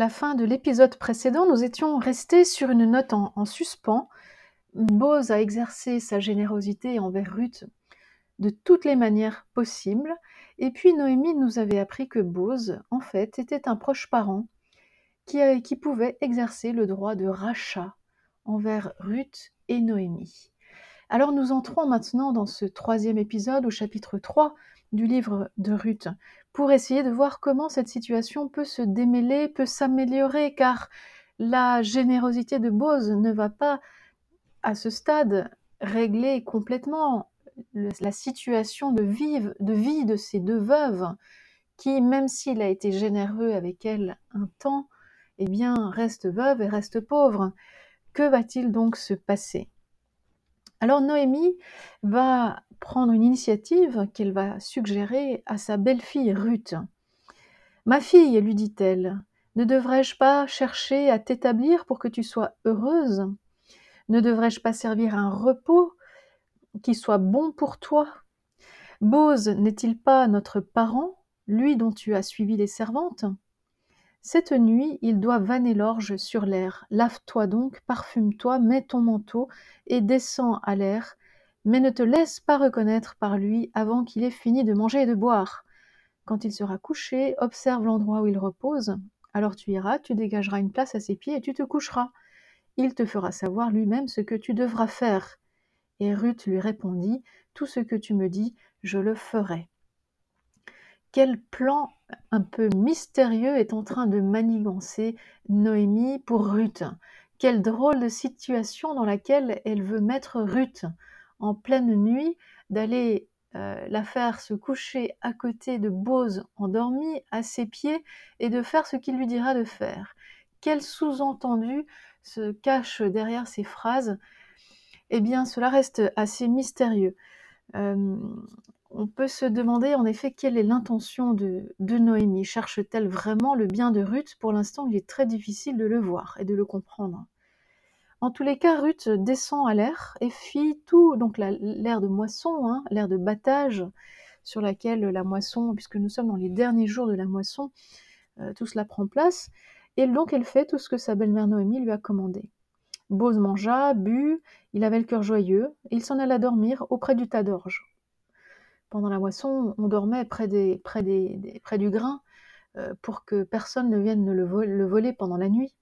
la fin de l'épisode précédent, nous étions restés sur une note en, en suspens. Boz a exercé sa générosité envers Ruth de toutes les manières possibles. Et puis Noémie nous avait appris que Boz, en fait, était un proche parent qui, qui pouvait exercer le droit de rachat envers Ruth et Noémie. Alors nous entrons maintenant dans ce troisième épisode au chapitre 3 du livre de Ruth pour essayer de voir comment cette situation peut se démêler, peut s'améliorer, car la générosité de Boz ne va pas à ce stade régler complètement la situation de vie de ces deux veuves qui, même s'il a été généreux avec elles un temps, eh bien, reste veuve et reste pauvre. Que va-t-il donc se passer? Alors Noémie va prendre une initiative qu'elle va suggérer à sa belle-fille Ruth. Ma fille, lui dit-elle, ne devrais-je pas chercher à t'établir pour que tu sois heureuse? Ne devrais-je pas servir un repos qui soit bon pour toi? Bose n'est-il pas notre parent, lui dont tu as suivi les servantes? Cette nuit, il doit vanner l'orge sur l'air. Lave-toi donc, parfume-toi, mets ton manteau et descends à l'air, mais ne te laisse pas reconnaître par lui avant qu'il ait fini de manger et de boire. Quand il sera couché, observe l'endroit où il repose. Alors tu iras, tu dégageras une place à ses pieds et tu te coucheras. Il te fera savoir lui-même ce que tu devras faire. Et Ruth lui répondit, Tout ce que tu me dis, je le ferai. Quel plan un peu mystérieux est en train de manigancer Noémie pour Ruth. Quelle drôle de situation dans laquelle elle veut mettre Ruth en pleine nuit, d'aller euh, la faire se coucher à côté de Bose endormi à ses pieds et de faire ce qu'il lui dira de faire. Quel sous-entendu se cache derrière ces phrases Eh bien, cela reste assez mystérieux. Euh, on peut se demander en effet quelle est l'intention de Noémie. Cherche-t-elle vraiment le bien de Ruth? Pour l'instant, il est très difficile de le voir et de le comprendre. En tous les cas, Ruth descend à l'air et fit tout, donc la- l'air de moisson, hein, l'air de battage, sur laquelle la moisson, puisque nous sommes dans les derniers jours de la moisson, euh, tout cela prend place. Et donc elle fait tout ce que sa belle-mère Noémie lui a commandé. Bose mangea, but, il avait le cœur joyeux, il s'en alla dormir auprès du tas d'orge. Pendant la moisson, on dormait près, du grain euh, pour que personne ne vienne le voler pendant la nuit.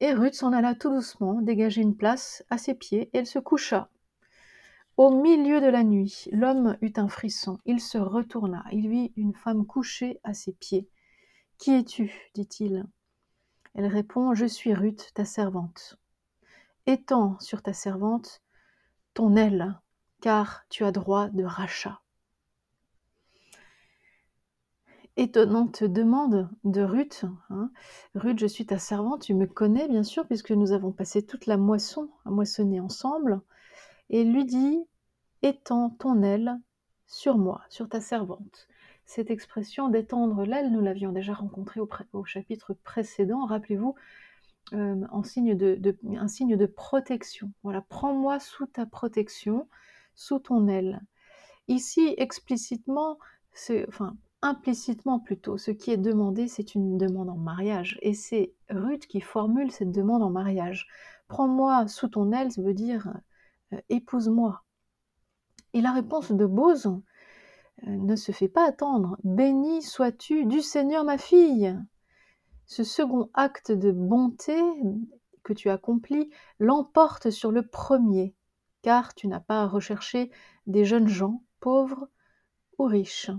Et Ruth s'en alla tout doucement, dégager une place à ses pieds, et elle se coucha. Au milieu de la nuit, l'homme eut un frisson. Il se retourna. Il vit une femme couchée à ses pieds. Qui es-tu? dit-il. Elle répond Je suis Ruth, ta servante. Étends sur ta servante ton aile, car tu as droit de rachat. Étonnante demande de Ruth. hein. Ruth, je suis ta servante, tu me connais bien sûr, puisque nous avons passé toute la moisson à moissonner ensemble. Et lui dit Étends ton aile sur moi, sur ta servante. Cette expression d'étendre l'aile, nous l'avions déjà rencontrée au, chapitre précédent, rappelez-vous, euh, en signe de- un signe de protection. Voilà, prends-moi sous ta protection, sous ton aile. Ici, explicitement, c'est, enfin, implicitement plutôt, ce qui est demandé, c'est une demande en mariage. Et c'est Ruth qui formule cette demande en mariage. Prends-moi sous ton aile, ça veut dire euh, épouse-moi. Et la réponse de Bose euh, ne se fait pas attendre. Béni sois-tu du Seigneur, ma fille. Ce second acte de bonté que tu accomplis l'emporte sur le premier, car tu n'as pas à rechercher des jeunes gens, pauvres ou riches.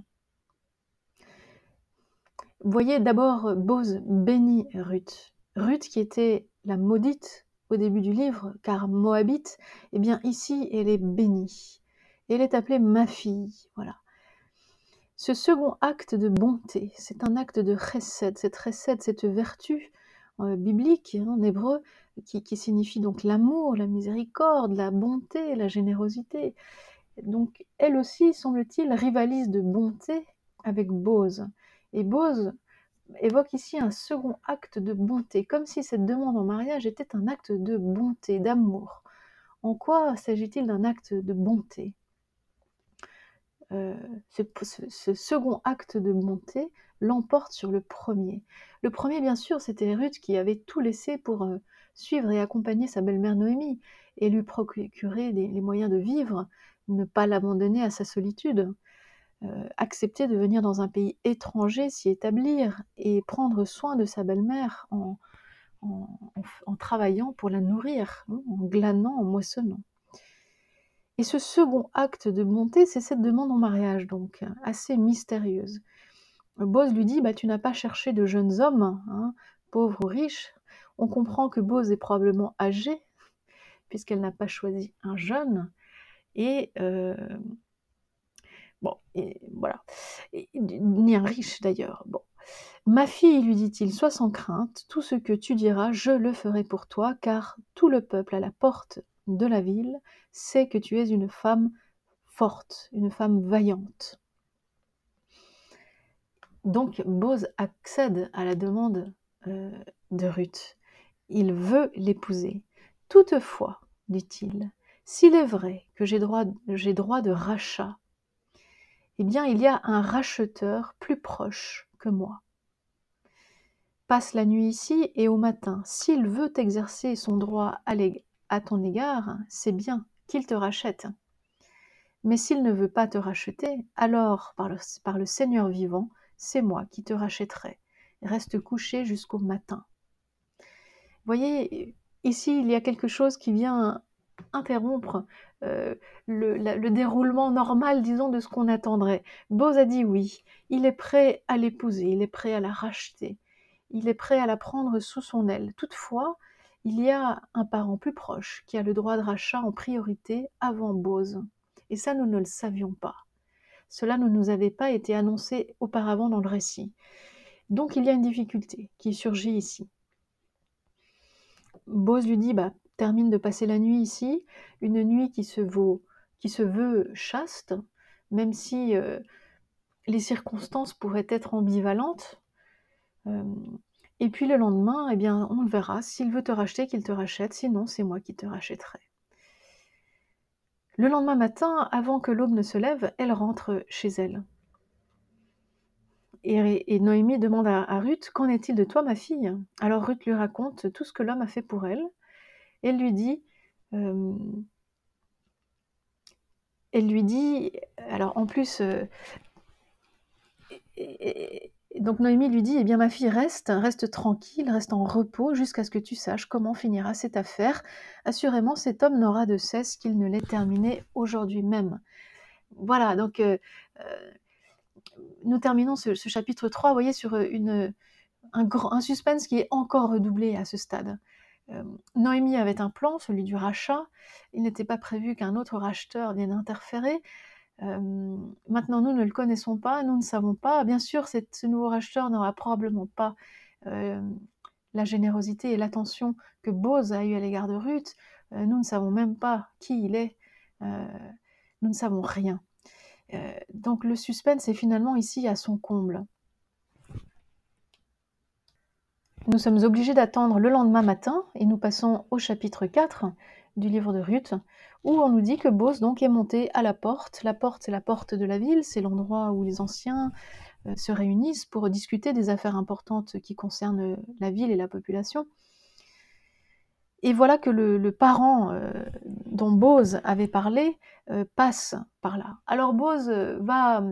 Voyez d'abord Bose bénit Ruth. Ruth qui était la maudite au début du livre, car Moabite, eh bien ici elle est bénie. Elle est appelée ma fille. Voilà. Ce second acte de bonté, c'est un acte de chesed. Cette chesed, cette vertu euh, biblique hein, en hébreu, qui, qui signifie donc l'amour, la miséricorde, la bonté, la générosité. Donc elle aussi, semble-t-il, rivalise de bonté avec Bose. Et Bose évoque ici un second acte de bonté, comme si cette demande en mariage était un acte de bonté, d'amour. En quoi s'agit-il d'un acte de bonté? Euh, ce, second acte de bonté l'emporte sur le premier. Le premier, bien sûr, c'était Ruth qui avait tout laissé pour euh, suivre et accompagner sa belle-mère Noémie et lui procurer les moyens de vivre, ne pas l'abandonner à sa solitude. Euh, accepter de venir dans un pays étranger, s'y établir et prendre soin de sa belle-mère en, travaillant pour la nourrir, hein, en glanant, en moissonnant. Et ce second acte de bonté, c'est cette demande en mariage, donc assez mystérieuse. Bose lui dit bah, Tu n'as pas cherché de jeunes hommes, hein, pauvres ou riches. On comprend que Bose est probablement âgée, puisqu'elle n'a pas choisi un jeune. Et euh, Bon, et voilà. ni un riche d'ailleurs. Ma fille, lui dit-il, sois sans crainte, tout ce que tu diras, je le ferai pour toi, car tout le peuple à la porte de la ville sait que tu es une femme forte, une femme vaillante. Donc Bose accède à la demande euh, de Ruth. Il veut l'épouser. Toutefois, dit-il, s'il est vrai que j'ai droit, droit de rachat eh bien il y a un racheteur plus proche que moi. Passe la nuit ici et au matin, s'il veut exercer son droit à ton égard, c'est bien qu'il te rachète. Mais s'il ne veut pas te racheter, alors, par le, par le Seigneur vivant, c'est moi qui te rachèterai. Reste couché jusqu'au matin. Voyez, ici, il y a quelque chose qui vient interrompre euh, le, déroulement normal, disons, de ce qu'on attendrait. Bose a dit oui, il est prêt à l'épouser, il est prêt à la racheter, il est prêt à la prendre sous son aile. Toutefois, il y a un parent plus proche qui a le droit de rachat en priorité avant Bose. Et ça, nous ne le savions pas. Cela ne nous avait pas été annoncé auparavant dans le récit. Donc il y a une difficulté qui surgit ici. Bose lui dit bah, termine de passer la nuit ici, une nuit qui se, veut chaste, même si euh, les circonstances pourraient être ambivalentes. Euh, et puis le lendemain, eh bien, on le verra. S'il veut te racheter, qu'il te rachète. Sinon, c'est moi qui te rachèterai. Le lendemain matin, avant que l'aube ne se lève, elle rentre chez elle. Et, Noémie demande à Ruth Qu'en est-il de toi, ma fille? Alors Ruth lui raconte tout ce que l'homme a fait pour elle. Elle lui dit, euh, elle lui dit, alors en plus, euh, donc Noémie lui dit, eh bien ma fille reste, reste tranquille, reste en repos jusqu'à ce que tu saches comment finira cette affaire. Assurément, cet homme n'aura de cesse qu'il ne l'ait terminé aujourd'hui même. Voilà, donc euh, nous terminons ce, chapitre 3, vous voyez, sur un suspense qui est encore redoublé à ce stade. Euh, Noémie avait un plan, celui du rachat. Il n'était pas prévu qu'un autre racheteur vienne interférer. Euh, maintenant, nous ne le connaissons pas, nous ne savons pas. Bien sûr, ce nouveau racheteur n'aura probablement pas euh, la générosité et l'attention que Bose a eu à l'égard de Ruth. nous ne savons même pas qui il est. nous ne savons rien. donc le suspense est finalement ici à son comble. Nous sommes obligés d'attendre le lendemain matin et nous passons au chapitre 4 du livre de Ruth où on nous dit que Bose est monté à la porte. La porte, c'est la porte de la ville, c'est l'endroit où les anciens euh, se réunissent pour discuter des affaires importantes qui concernent la ville et la population. Et voilà que le, parent euh, dont Bose avait parlé euh, passe par là. Alors Bose va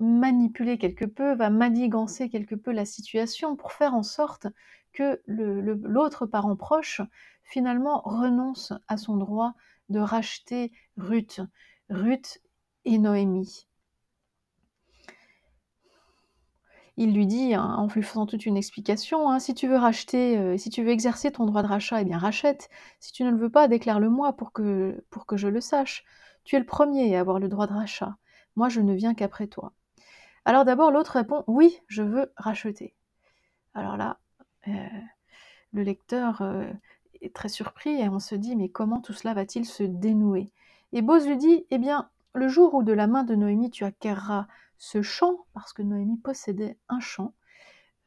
manipuler quelque peu, va manigancer quelque peu la situation pour faire en sorte que l'autre parent proche finalement renonce à son droit de racheter Ruth, Ruth et Noémie. Il lui dit, hein, en lui faisant toute une explication, hein, si tu veux racheter, euh, si tu veux exercer ton droit de rachat, eh bien rachète. Si tu ne le veux pas, déclare-le-moi pour que, pour que je le sache. Tu es le premier à avoir le droit de rachat. Moi, je ne viens qu'après toi. Alors d'abord, l'autre répond Oui, je veux racheter. Alors là, euh, le lecteur euh, est très surpris et on se dit Mais comment tout cela va-t-il se dénouer? Et Bose lui dit Eh bien, le jour où de la main de Noémie tu acquerras ce champ, parce que Noémie possédait un champ,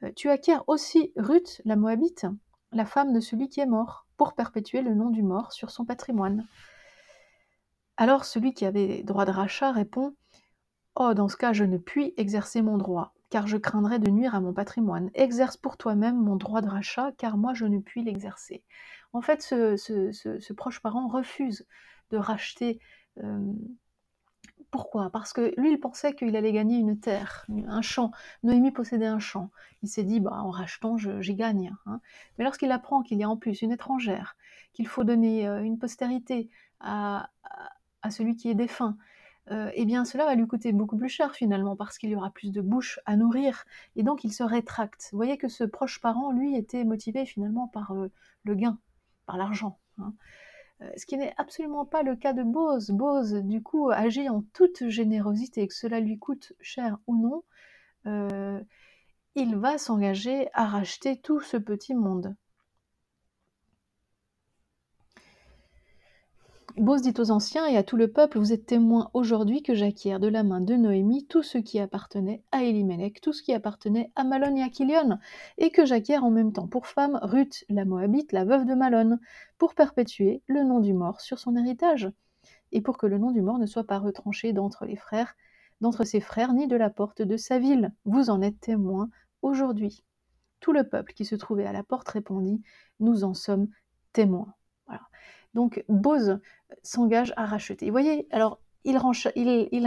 euh, tu acquiers aussi Ruth, la Moabite, la femme de celui qui est mort, pour perpétuer le nom du mort sur son patrimoine. Alors celui qui avait droit de rachat répond Oh, dans ce cas, je ne puis exercer mon droit, car je craindrais de nuire à mon patrimoine. Exerce pour toi-même mon droit de rachat, car moi je ne puis l'exercer. En fait, ce, proche parent refuse de racheter. Euh, pourquoi? Parce que lui, il pensait qu'il allait gagner une terre, un champ. Noémie possédait un champ. Il s'est dit, bah, en rachetant, j'y gagne. Hein. Mais lorsqu'il apprend qu'il y a en plus une étrangère, qu'il faut donner euh, une postérité à, celui qui est défunt, euh, eh bien cela va lui coûter beaucoup plus cher finalement parce qu'il y aura plus de bouches à nourrir et donc il se rétracte. Vous voyez que ce proche parent, lui, était motivé finalement par euh, le gain, par l'argent. Hein. Euh, ce qui n'est absolument pas le cas de Bose. Bose, du coup, agit en toute générosité, que cela lui coûte cher ou non, il va s'engager à racheter tout ce petit monde. Bose dit aux anciens et à tout le peuple, vous êtes témoins aujourd'hui que j'acquiers de la main de Noémie tout ce qui appartenait à Elimelech, tout ce qui appartenait à Malon et à Kilion, et que j'acquiers en même temps pour femme Ruth, la Moabite, la veuve de Malon, pour perpétuer le nom du mort sur son héritage, et pour que le nom du mort ne soit pas retranché d'entre les frères, d'entre ses frères, ni de la porte de sa ville. Vous en êtes témoins aujourd'hui. Tout le peuple qui se trouvait à la porte répondit, nous en sommes témoins. Donc Bose s'engage à racheter. Vous voyez, alors il,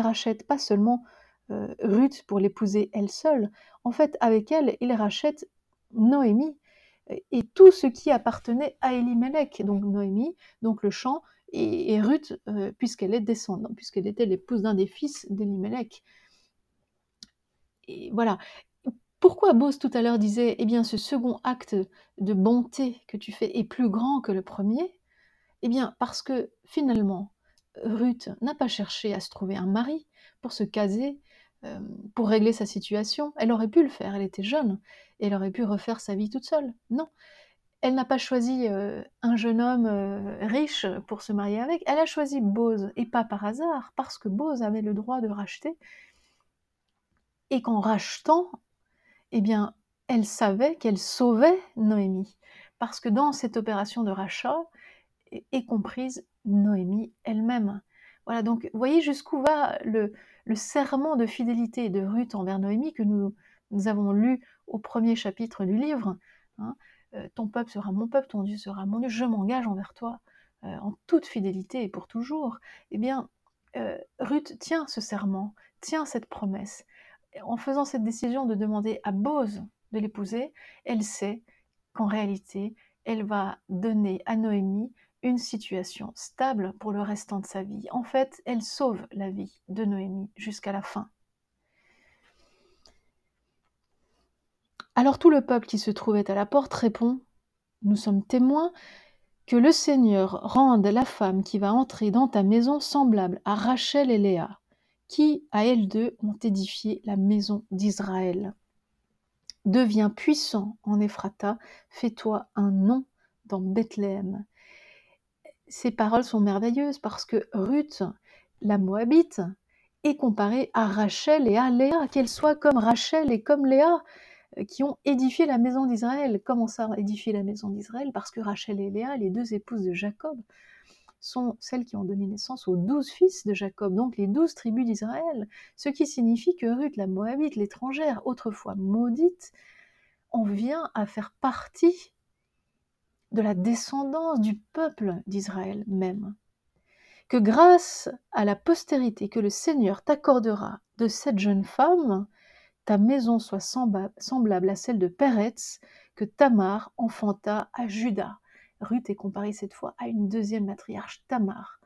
rachète pas seulement euh, Ruth pour l'épouser elle seule, en fait avec elle, il rachète Noémie et tout ce qui appartenait à Elimelech, donc Noémie, donc le champ, et, Ruth, euh, puisqu'elle est descendante, puisqu'elle était l'épouse d'un des fils d'Elimelech. Et voilà. Pourquoi Bose tout à l'heure disait, eh bien, ce second acte de bonté que tu fais est plus grand que le premier? Eh bien, parce que finalement, Ruth n'a pas cherché à se trouver un mari pour se caser, euh, pour régler sa situation. Elle aurait pu le faire, elle était jeune, elle aurait pu refaire sa vie toute seule. Non, elle n'a pas choisi euh, un jeune homme euh, riche pour se marier avec, elle a choisi Bose, et pas par hasard, parce que Bose avait le droit de racheter, et qu'en rachetant, eh bien, elle savait qu'elle sauvait Noémie. Parce que dans cette opération de rachat, et comprise Noémie elle-même. Voilà, donc voyez jusqu'où va le, serment de fidélité de Ruth envers Noémie que nous, avons lu au premier chapitre du livre. Hein. Euh, ton peuple sera mon peuple, ton Dieu sera mon Dieu, je m'engage envers toi euh, en toute fidélité et pour toujours. Eh bien, euh, Ruth tient ce serment, tient cette promesse. En faisant cette décision de demander à Bose de l'épouser, elle sait qu'en réalité, elle va donner à Noémie une situation stable pour le restant de sa vie. En fait, elle sauve la vie de Noémie jusqu'à la fin. Alors tout le peuple qui se trouvait à la porte répond, Nous sommes témoins que le Seigneur rende la femme qui va entrer dans ta maison semblable à Rachel et Léa, qui, à elles deux, ont édifié la maison d'Israël. Deviens puissant en Ephrata, fais-toi un nom dans Bethléem ces paroles sont merveilleuses parce que Ruth, la Moabite, est comparée à Rachel et à Léa, qu'elle soit comme Rachel et comme Léa, euh, qui ont édifié la maison d'Israël. Comment ça, édifier la maison d'Israël? Parce que Rachel et Léa, les deux épouses de Jacob, sont celles qui ont donné naissance aux douze fils de Jacob, donc les douze tribus d'Israël, ce qui signifie que Ruth, la Moabite, l'étrangère, autrefois maudite, en vient à faire partie de la descendance du peuple d'Israël même. Que grâce à la postérité que le Seigneur t'accordera de cette jeune femme, ta maison soit semblable à celle de Péretz que Tamar enfanta à Judas. Ruth est comparée cette fois à une deuxième matriarche, Tamar.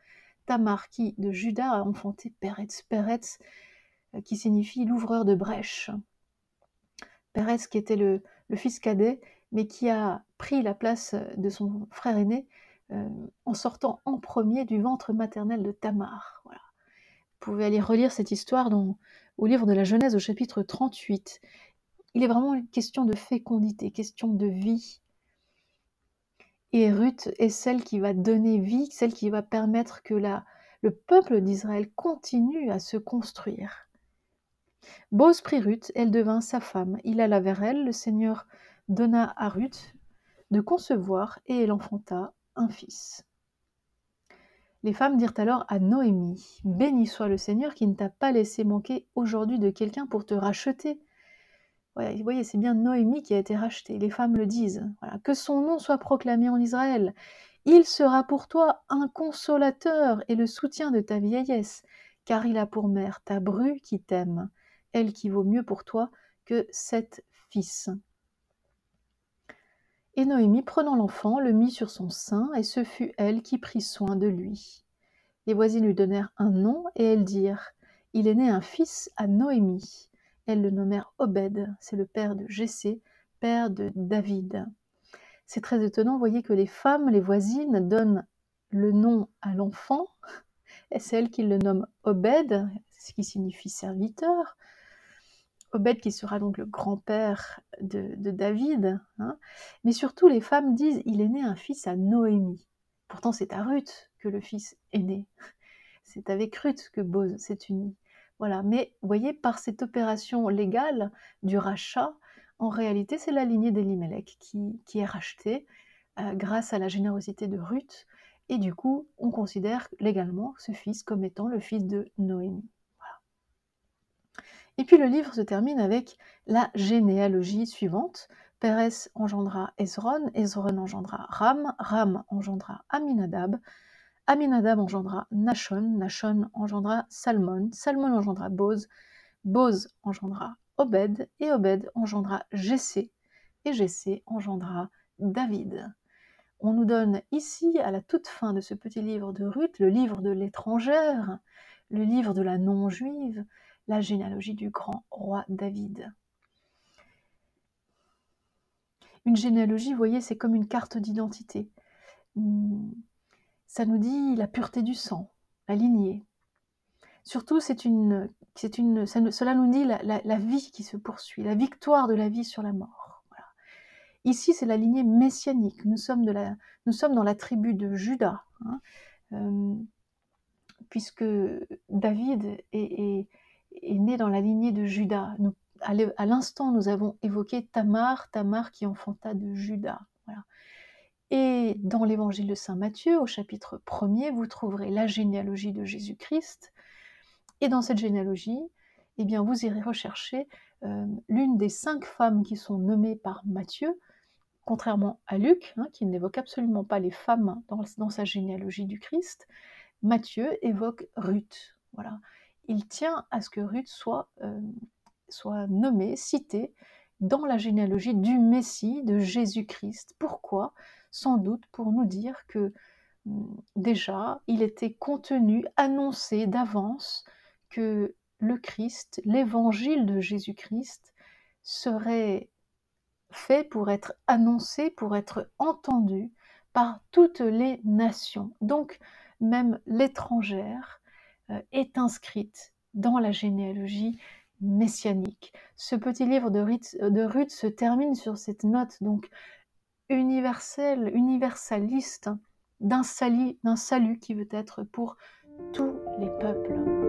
Tamar qui de Judas a enfanté Péretz. Péretz euh, qui signifie l'ouvreur de brèches. Péretz qui était le fils cadet mais qui a pris la place de son frère aîné euh, en sortant en premier du ventre maternel de Tamar. Vous pouvez aller relire cette histoire dans, au livre de la Genèse au chapitre 38. Il est vraiment une question de fécondité, question de vie. Et Ruth est celle qui va donner vie, celle qui va permettre que la, le peuple d'Israël continue à se construire. Bose prit Ruth, elle devint sa femme. Il alla vers elle, le Seigneur donna à Ruth concevoir et elle enfanta un fils. Les femmes dirent alors à Noémie, Béni soit le Seigneur qui ne t'a pas laissé manquer aujourd'hui de quelqu'un pour te racheter. vous voyez, c'est bien Noémie qui a été rachetée. Les femmes le disent. Que son nom soit proclamé en Israël. Il sera pour toi un consolateur et le soutien de ta vieillesse, car il a pour mère ta bru qui t'aime, elle qui vaut mieux pour toi que sept fils. Et Noémie, prenant l'enfant, le mit sur son sein, et ce fut elle qui prit soin de lui. Les voisines lui donnèrent un nom, et elles dirent Il est né un fils à Noémie. Elles le nommèrent Obed, c'est le père de Jessé, père de David. C'est très étonnant, voyez que les femmes, les voisines, donnent le nom à l'enfant, et c'est elles qui le nomment Obed, ce qui signifie serviteur. Obed qui sera donc le grand-père de, David. Hein. Mais surtout, les femmes disent il est né un fils à Noémie. Pourtant, c'est à Ruth que le fils est né. C'est avec Ruth que Boz s'est uni. Voilà. Mais vous voyez, par cette opération légale du rachat, en réalité, c'est la lignée d'Elimelech qui, qui est rachetée euh, grâce à la générosité de Ruth. Et du coup, on considère légalement ce fils comme étant le fils de Noémie. Et puis le livre se termine avec la généalogie suivante. Pérez engendra Ezron, Ezron engendra Ram, Ram engendra Aminadab, Aminadab engendra Nashon, Nashon engendra Salmon, Salmon engendra Boz, Boz engendra Obed, et Obed engendra Jessé, et Jessé engendra David. On nous donne ici, à la toute fin de ce petit livre de Ruth, le livre de l'étrangère, le livre de la non-juive, la généalogie du grand roi David. Une généalogie, vous voyez, c'est comme une carte d'identité. Hmm, ça nous dit la pureté du sang, la lignée. Surtout, c'est une, c'est cela nous dit la, vie qui se poursuit, la victoire de la vie sur la mort. Ici, c'est la lignée messianique. Nous sommes, dans la tribu de Judas, hein. euh, puisque David est né dans la lignée de Judas. à l'instant, nous avons évoqué Tamar, Tamar qui enfanta de Judas. Et dans l'évangile de Saint Matthieu, au chapitre 1er, vous trouverez la généalogie de Jésus-Christ. Et dans cette généalogie, eh bien, vous irez rechercher euh, l'une des cinq femmes qui sont nommées par Matthieu, contrairement à Luc, hein, qui n'évoque absolument pas les femmes dans, dans, sa généalogie du Christ. Matthieu évoque Ruth. Voilà il tient à ce que Ruth soit, euh, soit nommée, citée dans la généalogie du Messie, de Jésus-Christ. Pourquoi? Sans doute pour nous dire que hum, déjà, il était contenu, annoncé d'avance que le Christ, l'évangile de Jésus-Christ, serait fait pour être annoncé, pour être entendu par toutes les nations, donc même l'étrangère, est inscrite dans la généalogie messianique. Ce petit livre de Ruth, de Ruth se termine sur cette note donc universelle, universaliste d'un salut qui veut être pour tous les peuples.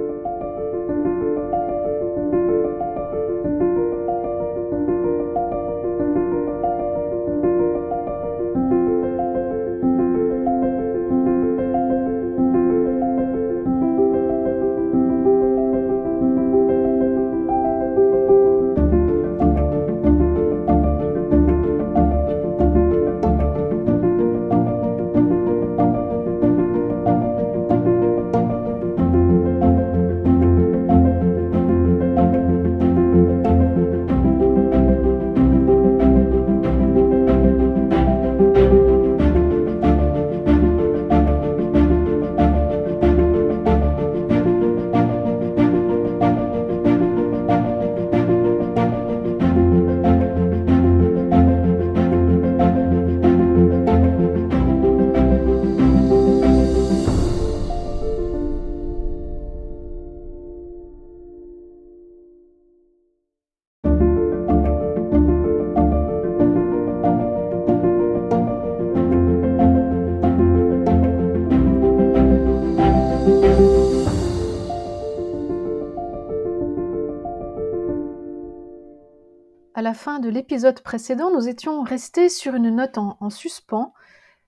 Fin de l'épisode précédent, nous étions restés sur une note en, suspens.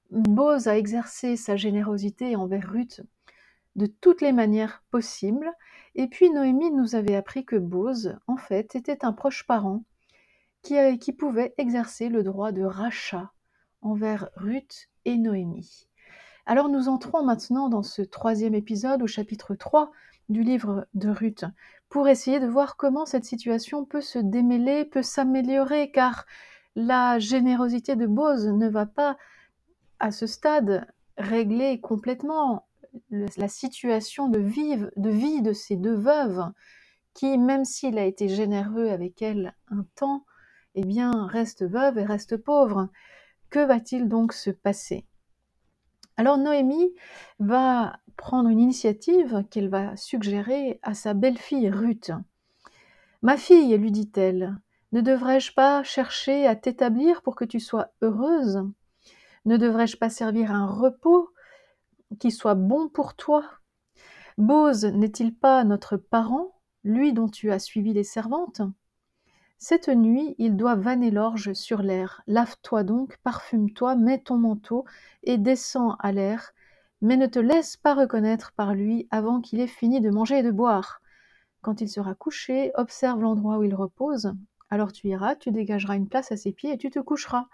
Boz a exercé sa générosité envers Ruth de toutes les manières possibles. Et puis Noémie nous avait appris que Bose, en fait, était un proche parent qui, qui pouvait exercer le droit de rachat envers Ruth et Noémie. Alors nous entrons maintenant dans ce troisième épisode au chapitre 3 du livre de Ruth pour essayer de voir comment cette situation peut se démêler, peut s'améliorer, car la générosité de Bose ne va pas à ce stade régler complètement la situation de vie, de vie de ces deux veuves qui, même s'il a été généreux avec elles un temps, eh bien, reste veuve et reste pauvre. Que va-t-il donc se passer? Alors Noémie va prendre une initiative qu'elle va suggérer à sa belle-fille Ruth. Ma fille, lui dit-elle, ne devrais-je pas chercher à t'établir pour que tu sois heureuse? Ne devrais-je pas servir un repos qui soit bon pour toi? Bose n'est-il pas notre parent, lui dont tu as suivi les servantes? Cette nuit, il doit vanner l'orge sur l'air. Lave-toi donc, parfume-toi, mets ton manteau et descends à l'air, mais ne te laisse pas reconnaître par lui avant qu'il ait fini de manger et de boire. Quand il sera couché, observe l'endroit où il repose. Alors tu iras, tu dégageras une place à ses pieds et tu te coucheras.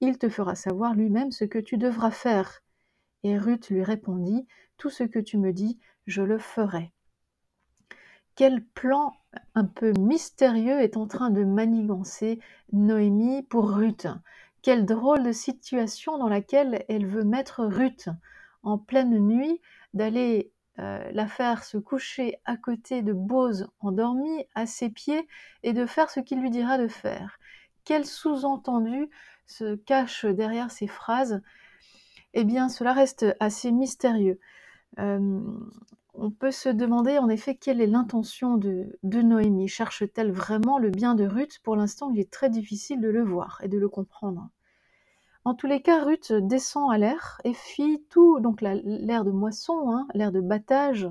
Il te fera savoir lui-même ce que tu devras faire. Et Ruth lui répondit, Tout ce que tu me dis, je le ferai. Quel plan un peu mystérieux est en train de manigancer Noémie pour Ruth. Quelle drôle de situation dans laquelle elle veut mettre Ruth en pleine nuit, d'aller euh, la faire se coucher à côté de Bose endormi à ses pieds et de faire ce qu'il lui dira de faire. Quel sous-entendu se cache derrière ces phrases Eh bien, cela reste assez mystérieux. Euh, on peut se demander en effet quelle est l'intention de, Noémie. Cherche-t-elle vraiment le bien de Ruth? Pour l'instant, il est très difficile de le voir et de le comprendre. En tous les cas, Ruth descend à l'air et fit tout, donc l'air de moisson, hein, l'air de battage,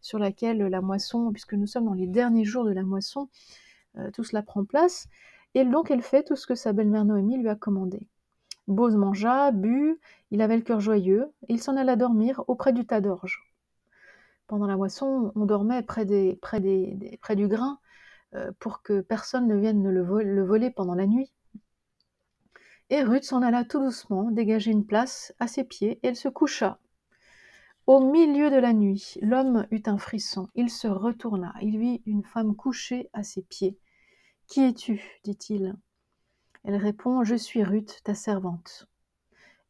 sur laquelle la moisson, puisque nous sommes dans les derniers jours de la moisson, euh, tout cela prend place. Et donc elle fait tout ce que sa belle-mère Noémie lui a commandé. Bose mangea, but, il avait le cœur joyeux, il s'en alla dormir auprès du tas d'orge pendant la moisson, on dormait près, du grain euh, pour que personne ne vienne le voler pendant la nuit. Et Ruth s'en alla tout doucement, dégager une place à ses pieds, et elle se coucha. Au milieu de la nuit, l'homme eut un frisson. Il se retourna. Il vit une femme couchée à ses pieds. Qui es-tu? dit-il. Elle répond Je suis Ruth, ta servante.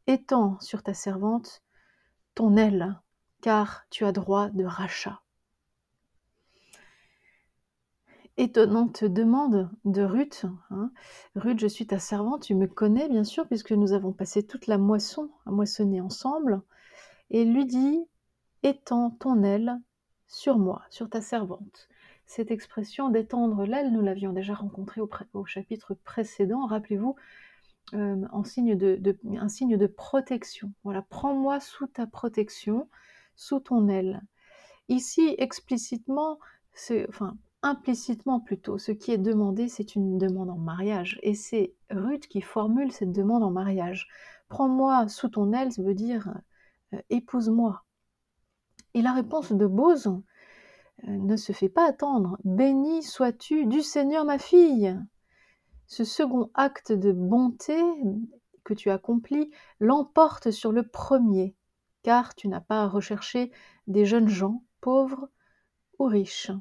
Étends sur ta servante ton aile, car tu as droit de rachat. Étonnante demande de Ruth. Hein. Ruth, je suis ta servante, tu me connais bien sûr, puisque nous avons passé toute la moisson à moissonner ensemble. Et lui dit, étends ton aile sur moi, sur ta servante. Cette expression d'étendre l'aile, nous l'avions déjà rencontrée au, chapitre précédent. Rappelez-vous, euh, en signe de, un signe de protection. Voilà, prends-moi sous ta protection sous ton aile. Ici, explicitement, enfin implicitement plutôt, ce qui est demandé, c'est une demande en mariage. Et c'est Ruth qui formule cette demande en mariage. Prends-moi sous ton aile, ça veut dire euh, épouse-moi. Et la réponse de Bose euh, ne se fait pas attendre. Béni sois-tu du Seigneur, ma fille. Ce second acte de bonté que tu accomplis l'emporte sur le premier car tu n'as pas à rechercher des jeunes gens, pauvres ou riches.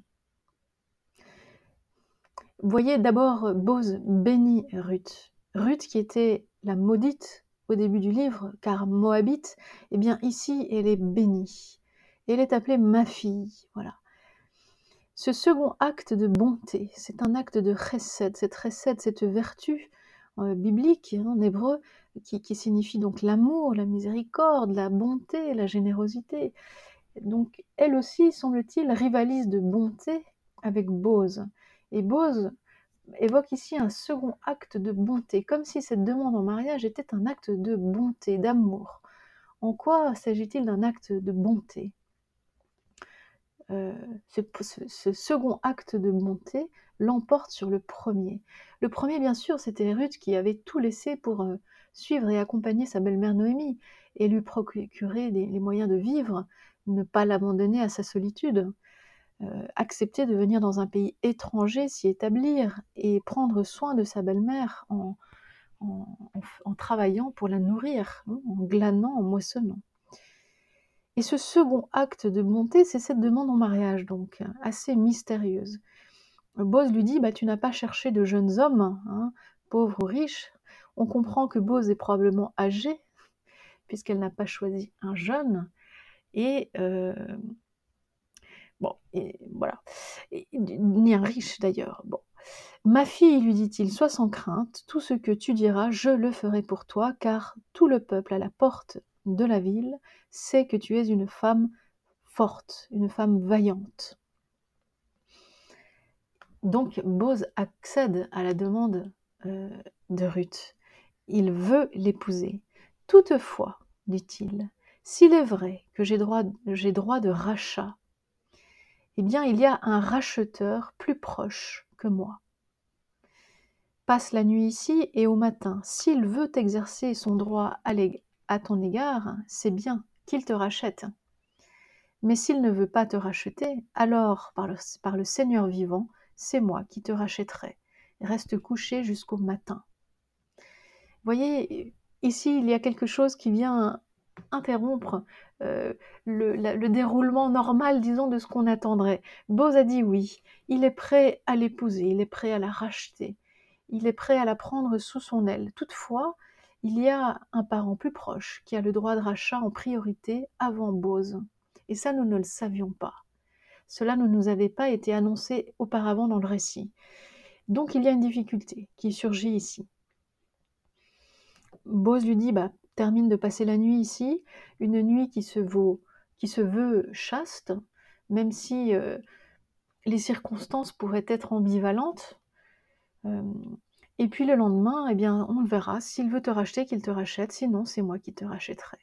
Voyez d'abord Bose bénit Ruth. Ruth qui était la maudite au début du livre, car Moabite, eh bien ici elle est bénie. Elle est appelée ma fille. Voilà. Ce second acte de bonté, c'est un acte de chesed. Cette chesed, cette vertu euh, biblique hein, en hébreu, qui, signifie donc l'amour, la miséricorde, la bonté, la générosité. Donc elle aussi, semble-t-il, rivalise de bonté avec Bose. Et Bose évoque ici un second acte de bonté, comme si cette demande en mariage était un acte de bonté, d'amour. En quoi s'agit-il d'un acte de bonté? Euh, ce, second acte de bonté l'emporte sur le premier. Le premier, bien sûr, c'était Ruth qui avait tout laissé pour euh, suivre et accompagner sa belle-mère Noémie et lui procurer les moyens de vivre, ne pas l'abandonner à sa solitude, accepter de venir dans un pays étranger, s'y établir et prendre soin de sa belle-mère en, en, travaillant pour la nourrir, hein, en glanant, en moissonnant. Et ce second acte de bonté, c'est cette demande en mariage, donc assez mystérieuse. Bose lui dit bah, Tu n'as pas cherché de jeunes hommes, hein, pauvres ou riches. On comprend que Bose est probablement âgée, puisqu'elle n'a pas choisi un jeune. Et. Euh, bon, et voilà. ni un riche d'ailleurs. Ma fille, lui dit-il, sois sans crainte, tout ce que tu diras, je le ferai pour toi, car tout le peuple à la porte de la ville sait que tu es une femme forte, une femme vaillante. Donc Bose accède à la demande euh, de Ruth. Il veut l'épouser. Toutefois, dit-il, s'il est vrai que j'ai droit, droit de rachat, eh bien il y a un racheteur plus proche que moi. Passe la nuit ici et au matin, s'il veut exercer son droit à, ton égard, c'est bien qu'il te rachète. Mais s'il ne veut pas te racheter, alors, par le, par le Seigneur vivant, c'est moi qui te rachèterai. Reste couché jusqu'au matin. voyez, ici, il y a quelque chose qui vient interrompre euh, le, déroulement normal, disons, de ce qu'on attendrait. Bose a dit oui, il est prêt à l'épouser, il est prêt à la racheter, il est prêt à la prendre sous son aile. Toutefois, il y a un parent plus proche qui a le droit de rachat en priorité avant Bose. Et ça, nous ne le savions pas. Cela ne nous avait pas été annoncé auparavant dans le récit. Donc il y a une difficulté qui surgit ici. Bose lui dit bah, termine de passer la nuit ici, une nuit qui se, veut chaste, même si euh, les circonstances pourraient être ambivalentes. Euh, et puis le lendemain, eh bien, on le verra. S'il veut te racheter, qu'il te rachète. Sinon, c'est moi qui te rachèterai.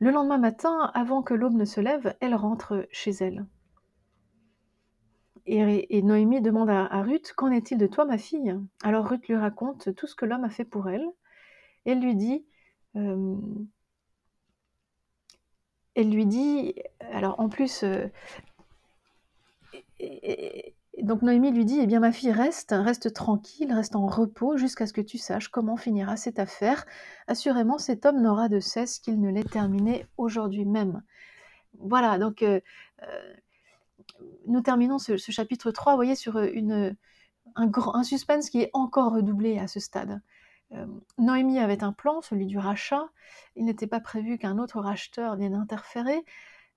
Le lendemain matin, avant que l'aube ne se lève, elle rentre chez elle. Et, Noémie demande à, Ruth Qu'en est-il de toi, ma fille? Alors Ruth lui raconte tout ce que l'homme a fait pour elle. Elle lui dit euh, Elle lui dit Alors en plus. Euh, donc Noémie lui dit, eh bien ma fille, reste, reste tranquille, reste en repos jusqu'à ce que tu saches comment finira cette affaire. Assurément, cet homme n'aura de cesse qu'il ne l'ait terminé aujourd'hui même. Voilà, donc euh, nous terminons ce, chapitre 3, vous voyez, sur un, suspense qui est encore redoublé à ce stade. Euh, Noémie avait un plan, celui du rachat. Il n'était pas prévu qu'un autre racheteur vienne interférer.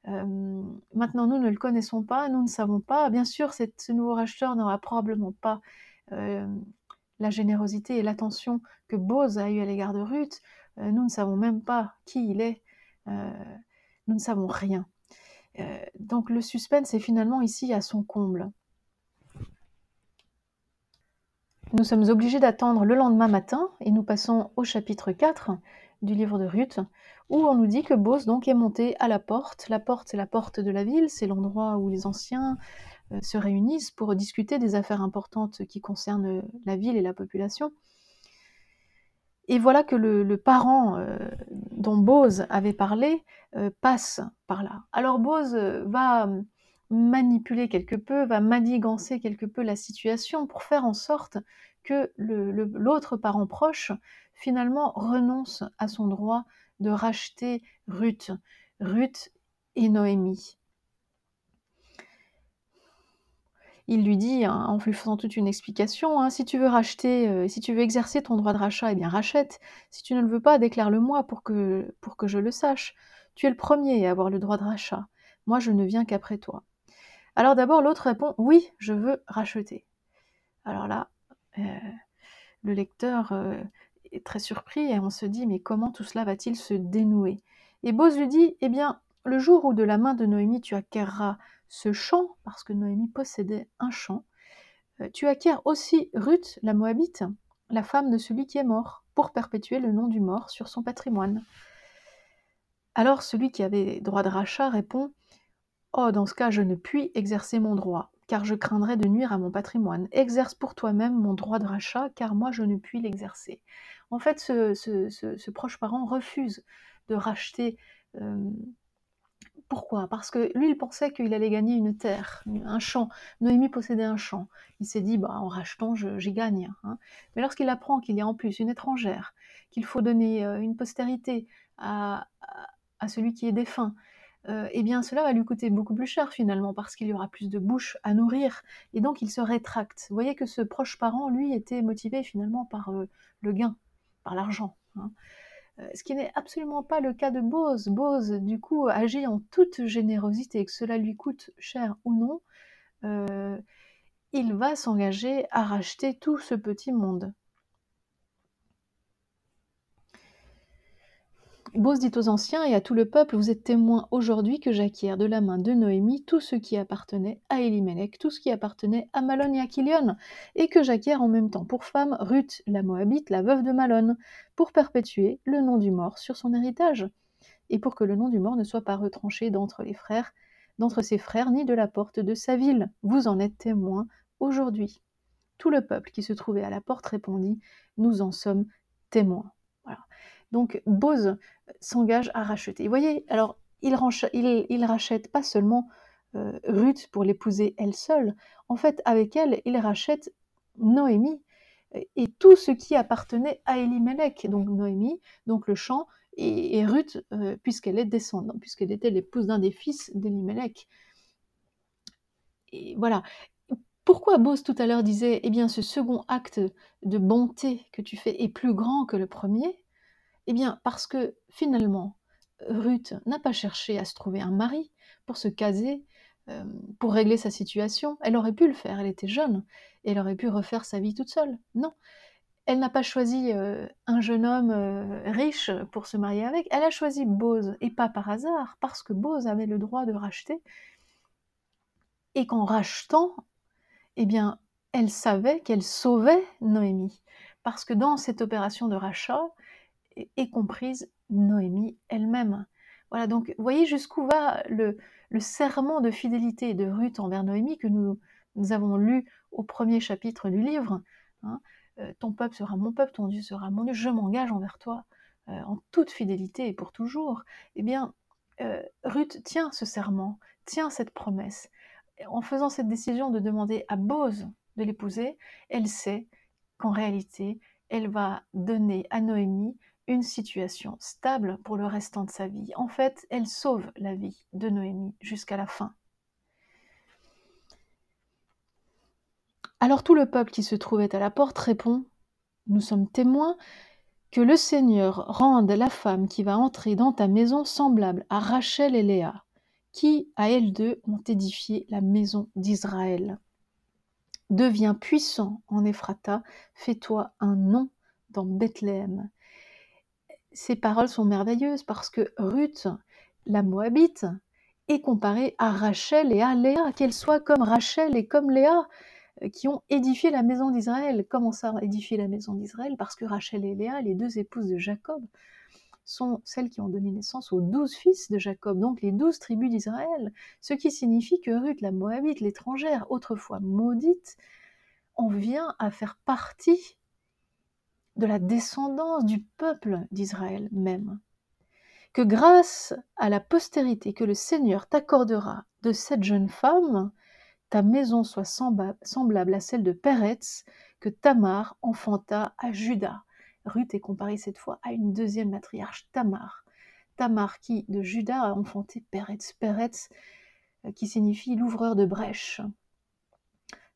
Euh, maintenant, nous ne le connaissons pas, nous ne savons pas. Bien sûr, ce nouveau racheteur n'aura probablement pas euh, la générosité et l'attention que Bose a eu à l'égard de Ruth. Euh, nous ne savons même pas qui il est. nous ne savons rien. donc le suspense est finalement ici à son comble. Nous sommes obligés d'attendre le lendemain matin et nous passons au chapitre 4 du livre de Ruth, où on nous dit que Bose est monté à la porte. La porte, c'est la porte de la ville, c'est l'endroit où les anciens euh, se réunissent pour discuter des affaires importantes qui concernent la ville et la population. Et voilà que le, parent euh, dont Bose avait parlé euh, passe par là. Alors Bose va manipuler quelque peu, va manigancer quelque peu la situation pour faire en sorte que l'autre parent proche finalement renonce à son droit de racheter Ruth, Ruth et Noémie. Il lui dit, hein, en lui faisant toute une explication, hein, si tu veux racheter, euh, si tu veux exercer ton droit de rachat, eh bien rachète. Si tu ne le veux pas, déclare-le-moi pour que, pour que je le sache. Tu es le premier à avoir le droit de rachat. Moi, je ne viens qu'après toi. Alors d'abord, l'autre répond, oui, je veux racheter. Alors là, euh, le lecteur euh, très surpris et on se dit mais comment tout cela va-t-il se dénouer? Et Bose lui dit eh bien le jour où de la main de Noémie tu acquerras ce champ, parce que Noémie possédait un champ, euh, tu acquiers aussi Ruth, la Moabite, la femme de celui qui est mort, pour perpétuer le nom du mort sur son patrimoine. Alors celui qui avait droit de rachat répond Oh, dans ce cas, je ne puis exercer mon droit, car je craindrais de nuire à mon patrimoine. Exerce pour toi-même mon droit de rachat, car moi je ne puis l'exercer. En fait, ce, proche parent refuse de racheter euh, Pourquoi? Parce que lui, il pensait qu'il allait gagner une terre, un champ. Noémie possédait un champ. Il s'est dit, bah, en rachetant, j'y gagne. Hein. Mais lorsqu'il apprend qu'il y a en plus une étrangère, qu'il faut donner euh, une postérité à, à, celui qui est défunt, euh, eh bien cela va lui coûter beaucoup plus cher finalement, parce qu'il y aura plus de bouches à nourrir, et donc il se rétracte. Vous voyez que ce proche parent, lui, était motivé finalement par euh, le gain, par l'argent. Hein. Euh, ce qui n'est absolument pas le cas de Bose. Bose, du coup, agit en toute générosité, que cela lui coûte cher ou non, il va s'engager à racheter tout ce petit monde. Bose dit aux anciens et à tout le peuple, vous êtes témoins aujourd'hui que j'acquiers de la main de Noémie tout ce qui appartenait à Elimelech, tout ce qui appartenait à Malon et à Kilion, et que j'acquiers en même temps pour femme Ruth, la Moabite, la veuve de Malon, pour perpétuer le nom du mort sur son héritage, et pour que le nom du mort ne soit pas retranché d'entre les frères, d'entre ses frères, ni de la porte de sa ville. Vous en êtes témoins aujourd'hui. Tout le peuple qui se trouvait à la porte répondit, nous en sommes témoins. Donc Bose s'engage à racheter. Vous voyez, alors il, rachète pas seulement euh, Ruth pour l'épouser elle seule, en fait avec elle, il rachète Noémie et tout ce qui appartenait à Elimelech, donc Noémie, donc le champ, et, Ruth, euh, puisqu'elle est descendante, puisqu'elle était l'épouse d'un des fils d'Elimelech. Et voilà. Pourquoi Bose tout à l'heure disait, eh bien, ce second acte de bonté que tu fais est plus grand que le premier? Eh bien, parce que finalement, Ruth n'a pas cherché à se trouver un mari pour se caser, euh, pour régler sa situation. Elle aurait pu le faire, elle était jeune, et elle aurait pu refaire sa vie toute seule. Non, elle n'a pas choisi euh, un jeune homme euh, riche pour se marier avec, elle a choisi Bose, et pas par hasard, parce que Bose avait le droit de racheter, et qu'en rachetant, eh bien, elle savait qu'elle sauvait Noémie. Parce que dans cette opération de rachat, et comprise Noémie elle-même. Voilà, donc voyez jusqu'où va le, serment de fidélité de Ruth envers Noémie que nous, avons lu au premier chapitre du livre. Hein. Euh, ton peuple sera mon peuple, ton Dieu sera mon Dieu, je m'engage envers toi euh, en toute fidélité et pour toujours. Eh bien, euh, Ruth tient ce serment, tient cette promesse. En faisant cette décision de demander à Bose de l'épouser, elle sait qu'en réalité, elle va donner à Noémie une situation stable pour le restant de sa vie. En fait, elle sauve la vie de Noémie jusqu'à la fin. Alors tout le peuple qui se trouvait à la porte répond, Nous sommes témoins que le Seigneur rende la femme qui va entrer dans ta maison semblable à Rachel et Léa, qui, à elles deux, ont édifié la maison d'Israël. Deviens puissant en Ephrata, fais-toi un nom dans Bethléem ces paroles sont merveilleuses parce que Ruth, la Moabite, est comparée à Rachel et à Léa, qu'elle soit comme Rachel et comme Léa, euh, qui ont édifié la maison d'Israël. Comment ça, édifier la maison d'Israël? Parce que Rachel et Léa, les deux épouses de Jacob, sont celles qui ont donné naissance aux douze fils de Jacob, donc les douze tribus d'Israël, ce qui signifie que Ruth, la Moabite, l'étrangère, autrefois maudite, en vient à faire partie de la descendance du peuple d'Israël même. Que grâce à la postérité que le Seigneur t'accordera de cette jeune femme, ta maison soit semblable à celle de Péretz que Tamar enfanta à Judas. Ruth est comparée cette fois à une deuxième matriarche, Tamar. Tamar qui, de Judas, a enfanté Péretz. Péretz euh, qui signifie l'ouvreur de brèches.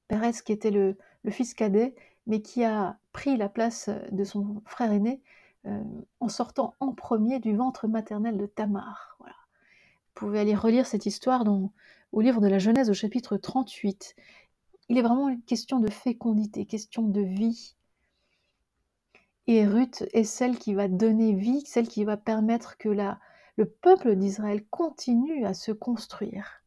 Péretz qui était le fils cadet mais qui a pris la place de son frère aîné euh, en sortant en premier du ventre maternel de Tamar. Vous pouvez aller relire cette histoire dans, au livre de la Genèse au chapitre 38. Il est vraiment une question de fécondité, question de vie. Et Ruth est celle qui va donner vie, celle qui va permettre que le peuple d'Israël continue à se construire.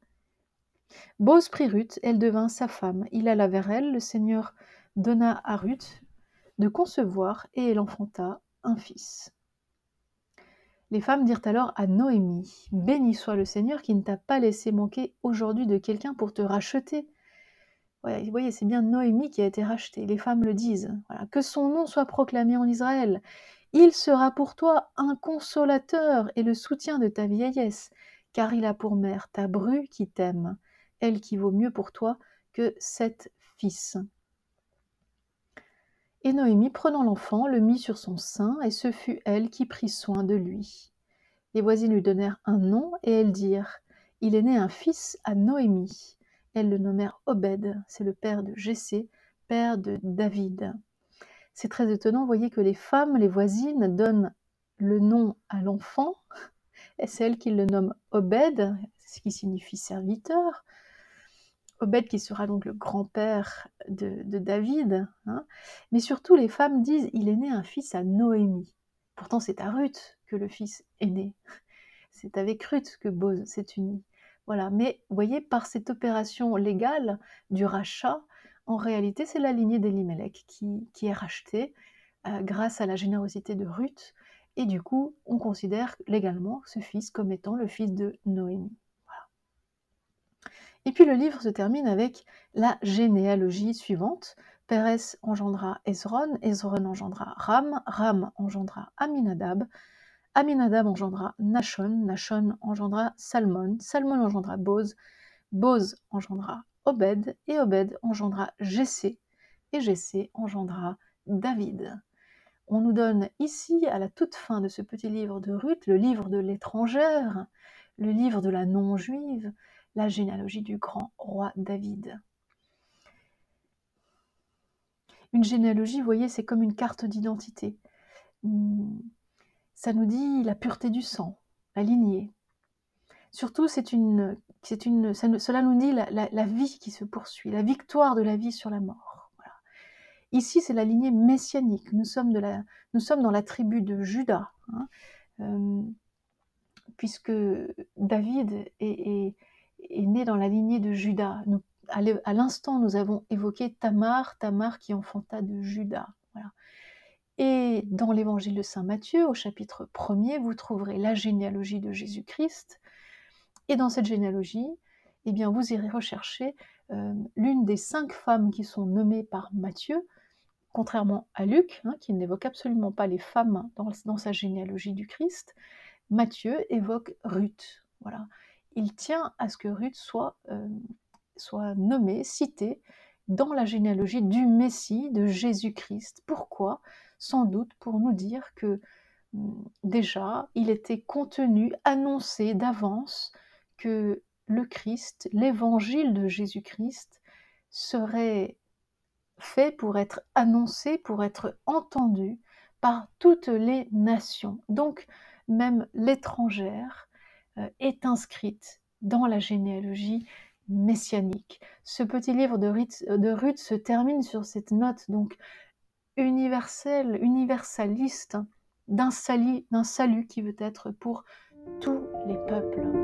Bose prit Ruth, elle devint sa femme. Il alla vers elle, le Seigneur donna à Ruth de concevoir et elle enfanta un fils. Les femmes dirent alors à Noémie Béni soit le Seigneur qui ne t'a pas laissé manquer aujourd'hui de quelqu'un pour te racheter. vous voyez, c'est bien Noémie qui a été rachetée. Les femmes le disent. Que son nom soit proclamé en Israël. Il sera pour toi un consolateur et le soutien de ta vieillesse, car il a pour mère ta bru qui t'aime, elle qui vaut mieux pour toi que sept fils. Et Noémie, prenant l'enfant, le mit sur son sein, et ce fut elle qui prit soin de lui. Les voisines lui donnèrent un nom, et elles dirent Il est né un fils à Noémie. Elles le nommèrent Obed, c'est le père de Jessé, père de David. C'est très étonnant, vous voyez que les femmes, les voisines, donnent le nom à l'enfant, et c'est elle qui le nomme Obed, ce qui signifie serviteur. Obed qui sera donc le grand-père de, David. Hein. Mais surtout, les femmes disent il est né un fils à Noémie. Pourtant, c'est à Ruth que le fils est né. C'est avec Ruth que Boz s'est uni. Voilà. Mais vous voyez, par cette opération légale du rachat, en réalité, c'est la lignée d'Elimelech qui, est rachetée euh, grâce à la générosité de Ruth. Et du coup, on considère légalement ce fils comme étant le fils de Noémie. Et puis le livre se termine avec la généalogie suivante. Pérez engendra Ezron, Ezron engendra Ram, Ram engendra Aminadab, Aminadab engendra Nashon, Nashon engendra Salmon, Salmon engendra Boz, Boz engendra Obed, et Obed engendra Jessé, et Jessé engendra David. On nous donne ici, à la toute fin de ce petit livre de Ruth, le livre de l'étrangère, le livre de la non-juive, la généalogie du grand roi David. Une généalogie, vous voyez, c'est comme une carte d'identité. Hmm, ça nous dit la pureté du sang, la lignée. Surtout, c'est une, c'est cela nous dit la, vie qui se poursuit, la victoire de la vie sur la mort. Ici, c'est la lignée messianique. Nous sommes, dans la tribu de Judas, hein. euh, puisque David est né dans la lignée de Judas. à l'instant, nous avons évoqué Tamar, Tamar qui enfanta de Judas. Et dans l'évangile de Saint Matthieu, au chapitre 1er, vous trouverez la généalogie de Jésus-Christ. Et dans cette généalogie, eh bien, vous irez rechercher euh, l'une des cinq femmes qui sont nommées par Matthieu, contrairement à Luc, hein, qui n'évoque absolument pas les femmes dans, dans, sa généalogie du Christ. Matthieu évoque Ruth. Voilà il tient à ce que Ruth soit, euh, soit nommée, citée dans la généalogie du Messie, de Jésus-Christ. Pourquoi? Sans doute pour nous dire que hum, déjà, il était contenu, annoncé d'avance que le Christ, l'évangile de Jésus-Christ, serait fait pour être annoncé, pour être entendu par toutes les nations. Donc, même l'étrangère, est inscrite dans la généalogie messianique. Ce petit livre de Ruth, de Ruth se termine sur cette note donc universelle, universaliste d'un salut qui veut être pour tous les peuples.